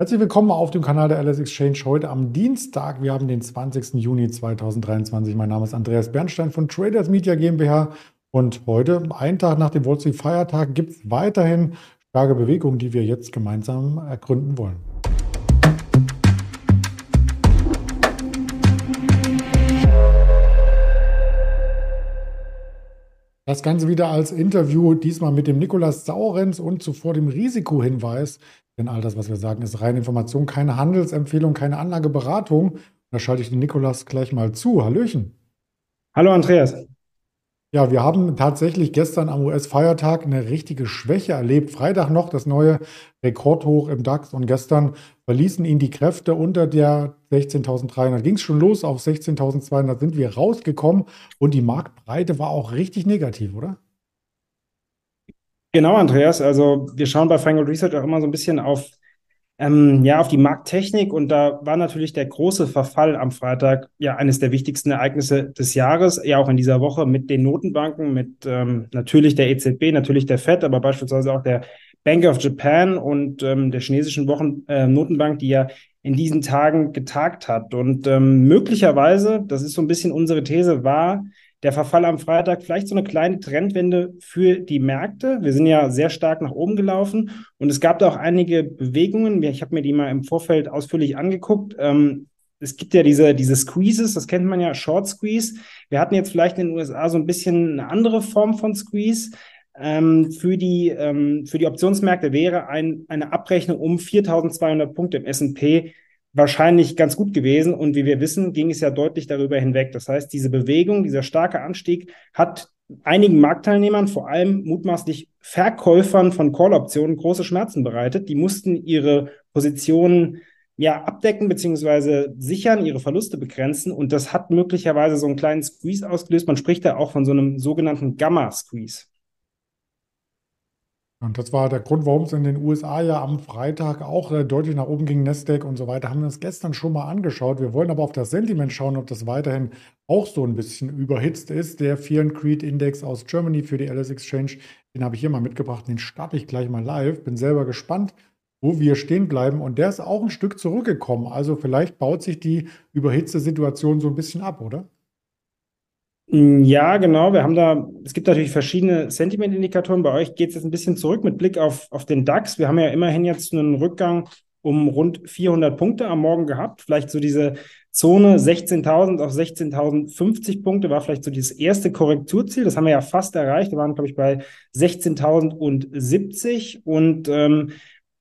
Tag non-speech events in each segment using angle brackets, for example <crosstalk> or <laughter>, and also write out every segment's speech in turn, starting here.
Herzlich willkommen auf dem Kanal der LS Exchange heute am Dienstag. Wir haben den 20. Juni 2023. Mein Name ist Andreas Bernstein von Traders Media GmbH und heute, einen Tag nach dem Wall Street Feiertag, gibt es weiterhin starke Bewegungen, die wir jetzt gemeinsam ergründen wollen. Das Ganze wieder als Interview, diesmal mit dem Nikolas Saurenz und zuvor dem Risikohinweis. Denn all das, was wir sagen, ist reine Information, keine Handelsempfehlung, keine Anlageberatung. Da schalte ich den Nikolas gleich mal zu. Hallöchen. Hallo Andreas. Ja, wir haben tatsächlich gestern am US-Feiertag eine richtige Schwäche erlebt. Freitag noch das neue Rekordhoch im DAX und gestern verließen ihn die Kräfte unter der 16.300. Ging es schon los auf 16.200, sind wir rausgekommen und die Marktbreite war auch richtig negativ, oder? Genau, Andreas. Also wir schauen bei Feingold Research auch immer so ein bisschen auf ähm, ja, auf die Markttechnik und da war natürlich der große Verfall am Freitag ja eines der wichtigsten Ereignisse des Jahres, ja auch in dieser Woche mit den Notenbanken, mit ähm, natürlich der EZB, natürlich der FED, aber beispielsweise auch der Bank of Japan und ähm, der chinesischen Wochen äh, Notenbank, die ja in diesen Tagen getagt hat. Und ähm, möglicherweise, das ist so ein bisschen unsere These, war der Verfall am Freitag vielleicht so eine kleine Trendwende für die Märkte. Wir sind ja sehr stark nach oben gelaufen und es gab da auch einige Bewegungen. Ich habe mir die mal im Vorfeld ausführlich angeguckt. Ähm, es gibt ja diese, diese Squeezes, das kennt man ja, Short Squeeze. Wir hatten jetzt vielleicht in den USA so ein bisschen eine andere Form von Squeeze. Ähm, für, die, ähm, für die Optionsmärkte wäre ein, eine Abrechnung um 4200 Punkte im S&P wahrscheinlich ganz gut gewesen. Und wie wir wissen, ging es ja deutlich darüber hinweg. Das heißt, diese Bewegung, dieser starke Anstieg hat einigen Marktteilnehmern, vor allem mutmaßlich Verkäufern von Call-Optionen, große Schmerzen bereitet. Die mussten ihre Positionen ja abdecken bzw. sichern, ihre Verluste begrenzen. Und das hat möglicherweise so einen kleinen Squeeze ausgelöst. Man spricht da auch von so einem sogenannten Gamma-Squeeze. Und das war der Grund, warum es in den USA ja am Freitag auch äh, deutlich nach oben ging, Nasdaq und so weiter. Haben wir uns gestern schon mal angeschaut. Wir wollen aber auf das Sentiment schauen, ob das weiterhin auch so ein bisschen überhitzt ist. Der Fear and Creed Index aus Germany für die LS Exchange, den habe ich hier mal mitgebracht. Den starte ich gleich mal live. Bin selber gespannt, wo wir stehen bleiben. Und der ist auch ein Stück zurückgekommen. Also vielleicht baut sich die überhitzte Situation so ein bisschen ab, oder? Mm, ja, genau. Wir haben da, es gibt natürlich verschiedene Sentiment-Indikatoren. Bei euch geht es jetzt ein bisschen zurück mit Blick auf, auf den DAX. Wir haben ja immerhin jetzt einen Rückgang um rund 400 Punkte am Morgen gehabt. Vielleicht so diese Zone 16.000 auf 16.050 Punkte war vielleicht so dieses erste Korrekturziel. Das haben wir ja fast erreicht. Wir waren, glaube ich, bei 16.070 und ähm,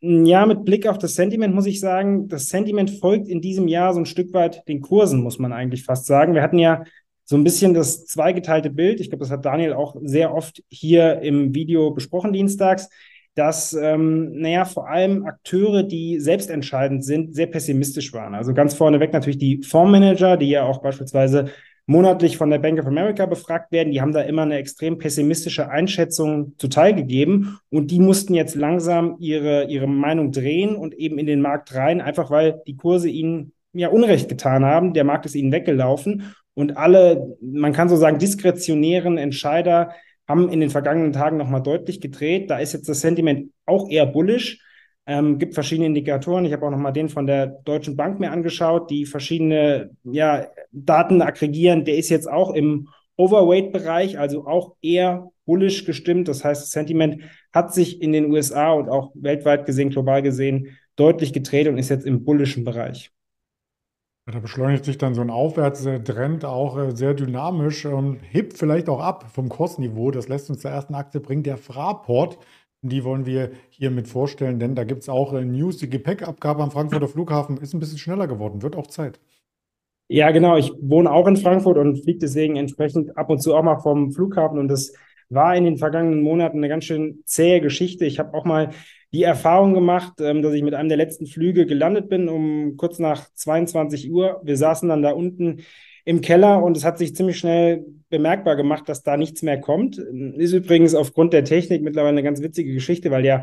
ja, mit Blick auf das Sentiment muss ich sagen, das Sentiment folgt in diesem Jahr so ein Stück weit den Kursen, muss man eigentlich fast sagen. Wir hatten ja so ein bisschen das zweigeteilte Bild. Ich glaube, das hat Daniel auch sehr oft hier im Video besprochen dienstags, dass, ähm, naja, vor allem Akteure, die selbstentscheidend sind, sehr pessimistisch waren. Also ganz vorneweg natürlich die Fondsmanager, die ja auch beispielsweise monatlich von der Bank of America befragt werden, die haben da immer eine extrem pessimistische Einschätzung zuteil gegeben und die mussten jetzt langsam ihre, ihre Meinung drehen und eben in den Markt rein, einfach weil die Kurse ihnen ja Unrecht getan haben. Der Markt ist ihnen weggelaufen und alle, man kann so sagen, diskretionären Entscheider haben in den vergangenen Tagen nochmal deutlich gedreht. Da ist jetzt das Sentiment auch eher bullish. Ähm, gibt verschiedene Indikatoren. Ich habe auch nochmal den von der Deutschen Bank mir angeschaut, die verschiedene ja, Daten aggregieren. Der ist jetzt auch im Overweight-Bereich, also auch eher bullish gestimmt. Das heißt, das Sentiment hat sich in den USA und auch weltweit gesehen, global gesehen, deutlich gedreht und ist jetzt im bullischen Bereich. Da beschleunigt sich dann so ein Aufwärtstrend auch äh, sehr dynamisch und hebt vielleicht auch ab vom Kursniveau. Das lässt uns zur ersten Aktie bringen, der Fraport. Die wollen wir hier mit vorstellen, denn da gibt es auch äh, News. Die Gepäckabgabe am Frankfurter Flughafen ist ein bisschen schneller geworden, wird auch Zeit. Ja, genau. Ich wohne auch in Frankfurt und fliege deswegen entsprechend ab und zu auch mal vom Flughafen und das war in den vergangenen Monaten eine ganz schön zähe Geschichte. Ich habe auch mal die Erfahrung gemacht, ähm, dass ich mit einem der letzten Flüge gelandet bin, um kurz nach 22 Uhr. Wir saßen dann da unten im Keller und es hat sich ziemlich schnell bemerkbar gemacht, dass da nichts mehr kommt. Ist übrigens aufgrund der Technik mittlerweile eine ganz witzige Geschichte, weil ja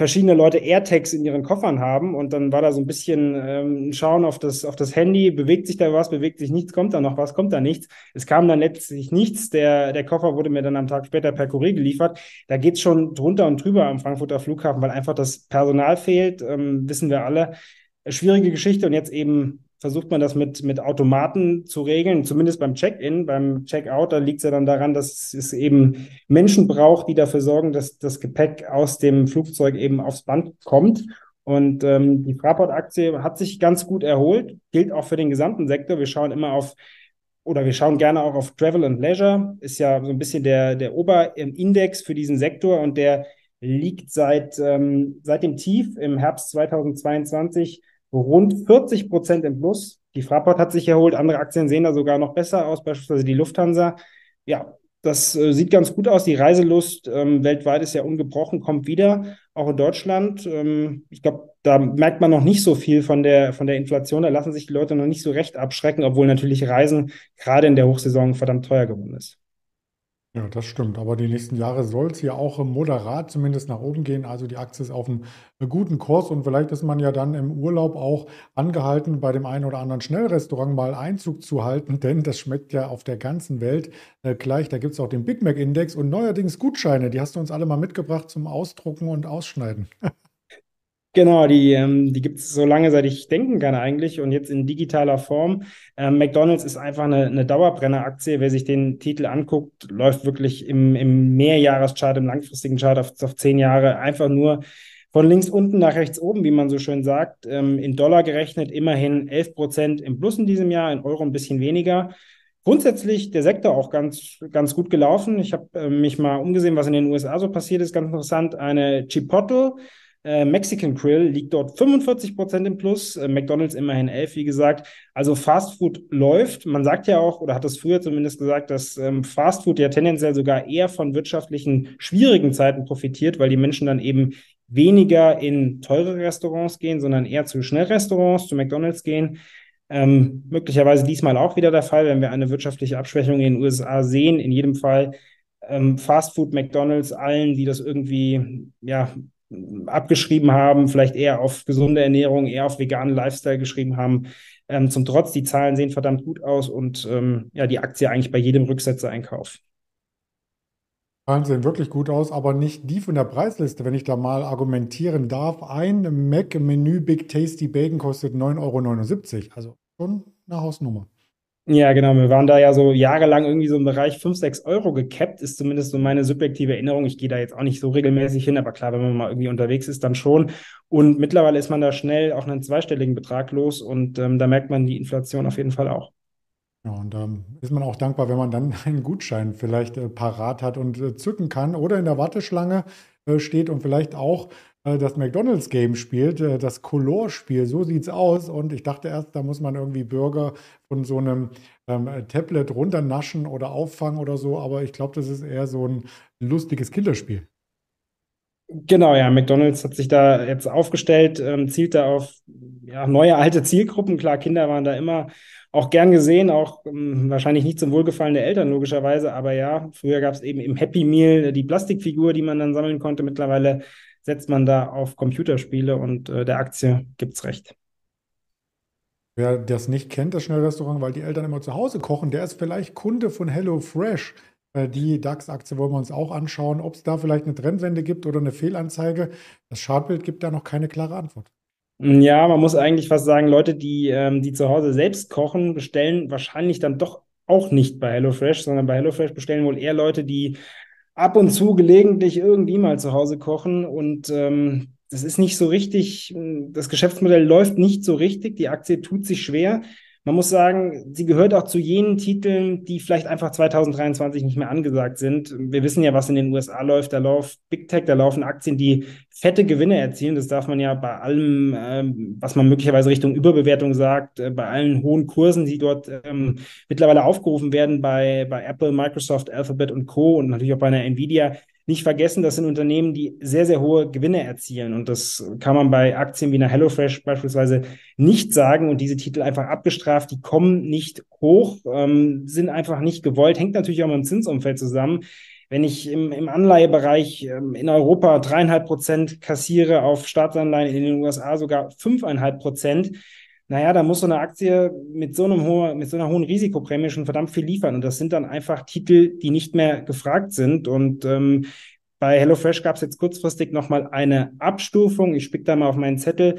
verschiedene Leute AirTags in ihren Koffern haben und dann war da so ein bisschen ähm, Schauen auf das, auf das Handy, bewegt sich da was, bewegt sich nichts, kommt da noch was, kommt da nichts. Es kam dann letztlich nichts. Der, der Koffer wurde mir dann am Tag später per Kurier geliefert. Da geht's schon drunter und drüber am Frankfurter Flughafen, weil einfach das Personal fehlt, ähm, wissen wir alle. Schwierige Geschichte und jetzt eben versucht man das mit, mit Automaten zu regeln, zumindest beim Check-in. Beim Check-out, da liegt es ja dann daran, dass es eben Menschen braucht, die dafür sorgen, dass das Gepäck aus dem Flugzeug eben aufs Band kommt. Und ähm, die Fraport-Aktie hat sich ganz gut erholt, gilt auch für den gesamten Sektor. Wir schauen immer auf, oder wir schauen gerne auch auf Travel and Leisure, ist ja so ein bisschen der, der Oberindex für diesen Sektor und der liegt seit, ähm, seit dem Tief im Herbst 2022 rund 40 Prozent im Plus. Die Fraport hat sich erholt, andere Aktien sehen da sogar noch besser aus, beispielsweise die Lufthansa. Ja, das äh, sieht ganz gut aus. Die Reiselust ähm, weltweit ist ja ungebrochen, kommt wieder, auch in Deutschland. Ähm, ich glaube, da merkt man noch nicht so viel von der, von der Inflation. Da lassen sich die Leute noch nicht so recht abschrecken, obwohl natürlich Reisen gerade in der Hochsaison verdammt teuer geworden ist. Ja, das stimmt. Aber die nächsten Jahre soll es hier auch moderat zumindest nach oben gehen. Also die Aktie ist auf einem äh, guten Kurs und vielleicht ist man ja dann im Urlaub auch angehalten, bei dem einen oder anderen Schnellrestaurant mal Einzug zu halten, <laughs> denn das schmeckt ja auf der ganzen Welt äh, gleich. Da gibt es auch den Big Mac Index und neuerdings Gutscheine. Die hast du uns alle mal mitgebracht zum Ausdrucken und Ausschneiden. <laughs> Genau, die, ähm, die gibt es so lange, seit ich denken kann eigentlich und jetzt in digitaler Form. Ähm, McDonald's ist einfach eine, eine Dauerbrenneraktie. Wer sich den Titel anguckt, läuft wirklich im, im Mehrjahreschart, im langfristigen Chart auf, auf zehn Jahre einfach nur von links unten nach rechts oben, wie man so schön sagt. Ähm, in Dollar gerechnet immerhin 11 Prozent im Plus in diesem Jahr, in Euro ein bisschen weniger. Grundsätzlich der Sektor auch ganz, ganz gut gelaufen. Ich habe äh, mich mal umgesehen, was in den USA so passiert ist. Ganz interessant. Eine Chipotle äh, Mexican Grill liegt dort 45 Prozent im Plus, äh, McDonald's immerhin 11, wie gesagt. Also Fast Food läuft. Man sagt ja auch, oder hat es früher zumindest gesagt, dass ähm, Fast Food ja tendenziell sogar eher von wirtschaftlichen schwierigen Zeiten profitiert, weil die Menschen dann eben weniger in teure Restaurants gehen, sondern eher zu Schnellrestaurants, zu McDonald's gehen. Ähm, möglicherweise diesmal auch wieder der Fall, wenn wir eine wirtschaftliche Abschwächung in den USA sehen. In jedem Fall ähm, Fast Food, McDonald's, allen, die das irgendwie ja abgeschrieben haben, vielleicht eher auf gesunde Ernährung, eher auf veganen Lifestyle geschrieben haben. Ähm, zum Trotz, die Zahlen sehen verdammt gut aus und ähm, ja, die Aktie eigentlich bei jedem Rücksetzer-Einkauf. Zahlen sehen wirklich gut aus, aber nicht die von der Preisliste, wenn ich da mal argumentieren darf. Ein Mac-Menü Big Tasty Bacon kostet 9,79 Euro. Also schon eine Hausnummer. Ja, genau. Wir waren da ja so jahrelang irgendwie so im Bereich 5, 6 Euro gekappt, ist zumindest so meine subjektive Erinnerung. Ich gehe da jetzt auch nicht so regelmäßig hin, aber klar, wenn man mal irgendwie unterwegs ist, dann schon. Und mittlerweile ist man da schnell auch einen zweistelligen Betrag los und ähm, da merkt man die Inflation auf jeden Fall auch. Ja, und da ähm, ist man auch dankbar, wenn man dann <laughs> einen Gutschein vielleicht äh, parat hat und äh, zücken kann oder in der Warteschlange äh, steht und vielleicht auch das McDonalds-Game spielt, äh, das Color-Spiel. So sieht es aus. Und ich dachte erst, da muss man irgendwie Bürger von so einem ähm, Tablet runternaschen oder auffangen oder so. Aber ich glaube, das ist eher so ein lustiges Kinderspiel. Genau, ja, McDonald's hat sich da jetzt aufgestellt, ähm, zielt da auf ja, neue alte Zielgruppen. Klar, Kinder waren da immer auch gern gesehen, auch ähm, wahrscheinlich nicht zum Wohlgefallen der Eltern logischerweise, aber ja, früher gab es eben im Happy Meal die Plastikfigur, die man dann sammeln konnte. Mittlerweile setzt man da auf Computerspiele und äh, der Aktie gibt es recht. Wer das nicht kennt, das Schnellrestaurant, weil die Eltern immer zu Hause kochen, der ist vielleicht Kunde von HelloFresh. Äh, die DAX-Aktie wollen wir uns auch anschauen, ob es da vielleicht eine Trendwende gibt oder eine Fehlanzeige. Das Chartbild gibt da noch keine klare Antwort. Ja, man muss eigentlich fast sagen, Leute, die, ähm, die zu Hause selbst kochen, bestellen wahrscheinlich dann doch auch nicht bei HelloFresh, sondern bei HelloFresh bestellen wohl eher Leute, die ab und zu gelegentlich irgendwie mal zu Hause kochen und ähm, das ist nicht so richtig, das Geschäftsmodell läuft nicht so richtig, die Aktie tut sich schwer. Man muss sagen, sie gehört auch zu jenen Titeln, die vielleicht einfach 2023 nicht mehr angesagt sind. Wir wissen ja, was in den USA läuft. Da läuft Big Tech, da laufen Aktien, die fette Gewinne erzielen. Das darf man ja bei allem, ähm, was man möglicherweise Richtung Überbewertung sagt, äh, bei allen hohen Kursen, die dort ähm, mittlerweile aufgerufen werden bei, bei Apple, Microsoft, Alphabet und Co. und natürlich auch bei einer Nvidia nicht vergessen, das sind Unternehmen, die sehr, sehr hohe Gewinne erzielen. Und das kann man bei Aktien wie einer HelloFresh beispielsweise nicht sagen und diese Titel einfach abgestraft. Die kommen nicht hoch, ähm, sind einfach nicht gewollt. Hängt natürlich auch mit dem Zinsumfeld zusammen. Wenn ich im, im Anleihebereich ähm, in Europa dreieinhalb Prozent kassiere, auf Staatsanleihen in den USA sogar fünfeinhalb Prozent, naja, da muss so eine Aktie mit so, einem hohen, mit so einer hohen Risikoprämie schon verdammt viel liefern. Und das sind dann einfach Titel, die nicht mehr gefragt sind. Und ähm, bei HelloFresh gab es jetzt kurzfristig nochmal eine Abstufung. Ich spick da mal auf meinen Zettel.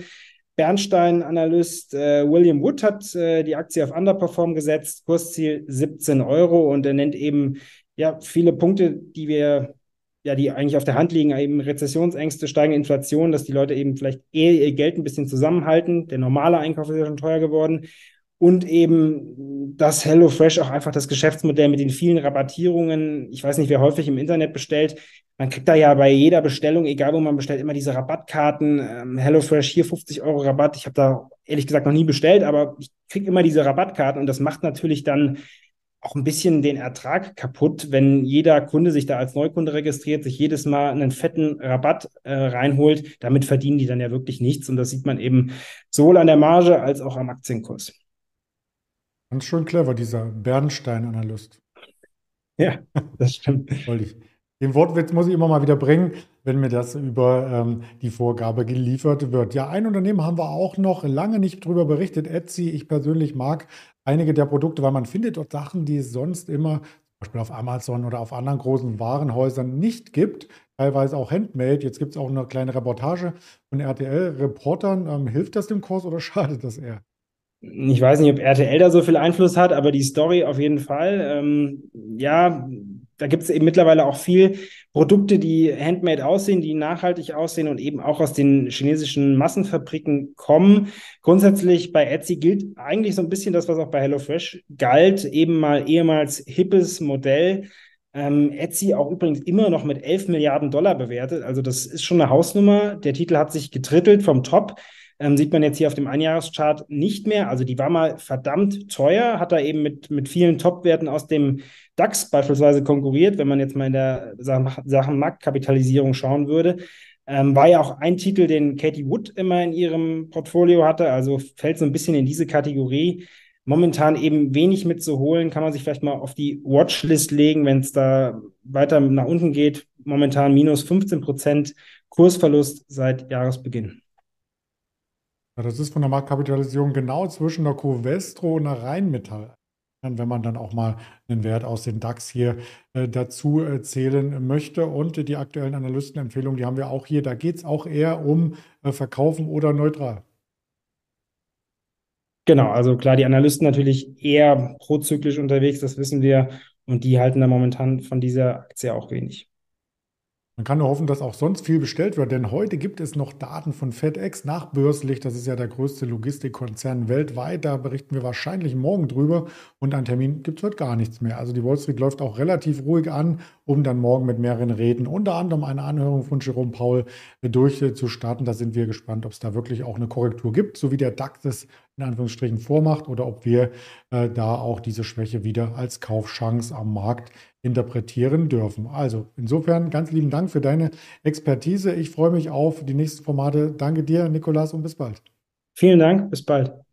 Bernstein-Analyst äh, William Wood hat äh, die Aktie auf Underperform gesetzt, Kursziel 17 Euro und er nennt eben ja viele Punkte, die wir ja, die eigentlich auf der Hand liegen, eben Rezessionsängste, steigende Inflation, dass die Leute eben vielleicht eher ihr Geld ein bisschen zusammenhalten. Der normale Einkauf ist ja schon teuer geworden. Und eben, dass HelloFresh auch einfach das Geschäftsmodell mit den vielen Rabattierungen, ich weiß nicht, wer häufig im Internet bestellt, man kriegt da ja bei jeder Bestellung, egal wo man bestellt, immer diese Rabattkarten. Ähm, HelloFresh hier 50 Euro Rabatt. Ich habe da ehrlich gesagt noch nie bestellt, aber ich kriege immer diese Rabattkarten und das macht natürlich dann auch ein bisschen den Ertrag kaputt, wenn jeder Kunde sich da als Neukunde registriert, sich jedes Mal einen fetten Rabatt äh, reinholt. Damit verdienen die dann ja wirklich nichts und das sieht man eben sowohl an der Marge als auch am Aktienkurs. Ganz schön clever, dieser Bernstein-Analyst. Ja, das stimmt. <laughs> Den Wortwitz muss ich immer mal wieder bringen, wenn mir das über ähm, die Vorgabe geliefert wird. Ja, ein Unternehmen haben wir auch noch lange nicht drüber berichtet. Etsy, ich persönlich mag einige der Produkte, weil man findet dort Sachen, die es sonst immer, zum Beispiel auf Amazon oder auf anderen großen Warenhäusern nicht gibt. Teilweise auch Handmade. Jetzt gibt es auch eine kleine Reportage von RTL-Reportern. Ähm, hilft das dem Kurs oder <laughs> schadet das eher? Ich weiß nicht, ob RTL da so viel Einfluss hat, aber die Story auf jeden Fall. Ähm, ja, da gibt es eben mittlerweile auch viel Produkte, die handmade aussehen, die nachhaltig aussehen und eben auch aus den chinesischen Massenfabriken kommen. Grundsätzlich bei Etsy gilt eigentlich so ein bisschen das, was auch bei HelloFresh galt, eben mal ehemals hippes Modell. Ähm, Etsy auch übrigens immer noch mit 11 Milliarden Dollar bewertet. Also das ist schon eine Hausnummer. Der Titel hat sich getrittelt vom Top. Ähm, sieht man jetzt hier auf dem Einjahreschart nicht mehr. Also die war mal verdammt teuer, hat da eben mit, mit vielen Top-Werten aus dem DAX beispielsweise konkurriert, wenn man jetzt mal in der Sachen Marktkapitalisierung schauen würde. Ähm, war ja auch ein Titel, den Katie Wood immer in ihrem Portfolio hatte, also fällt so ein bisschen in diese Kategorie. Momentan eben wenig mitzuholen, kann man sich vielleicht mal auf die Watchlist legen, wenn es da weiter nach unten geht. Momentan minus 15 Prozent Kursverlust seit Jahresbeginn. Ja, das ist von der Marktkapitalisierung genau zwischen der Covestro und der Rheinmetall wenn man dann auch mal einen Wert aus den DAX hier äh, dazu äh, zählen möchte. Und die aktuellen Analystenempfehlungen, die haben wir auch hier. Da geht es auch eher um äh, Verkaufen oder neutral. Genau, also klar, die Analysten natürlich eher prozyklisch unterwegs, das wissen wir. Und die halten da momentan von dieser Aktie auch wenig. Man kann nur hoffen, dass auch sonst viel bestellt wird, denn heute gibt es noch Daten von FedEx nachbörslich. Das ist ja der größte Logistikkonzern weltweit. Da berichten wir wahrscheinlich morgen drüber und an Termin gibt es heute gar nichts mehr. Also die Wall Street läuft auch relativ ruhig an, um dann morgen mit mehreren Reden, unter anderem eine Anhörung von Jerome Paul, durchzustarten. Da sind wir gespannt, ob es da wirklich auch eine Korrektur gibt, so wie der DAX es in Anführungsstrichen vormacht oder ob wir äh, da auch diese Schwäche wieder als Kaufchance am Markt interpretieren dürfen. Also insofern ganz lieben Dank für deine Expertise. Ich freue mich auf die nächsten Formate. Danke dir, Nikolas, und bis bald. Vielen Dank, bis bald.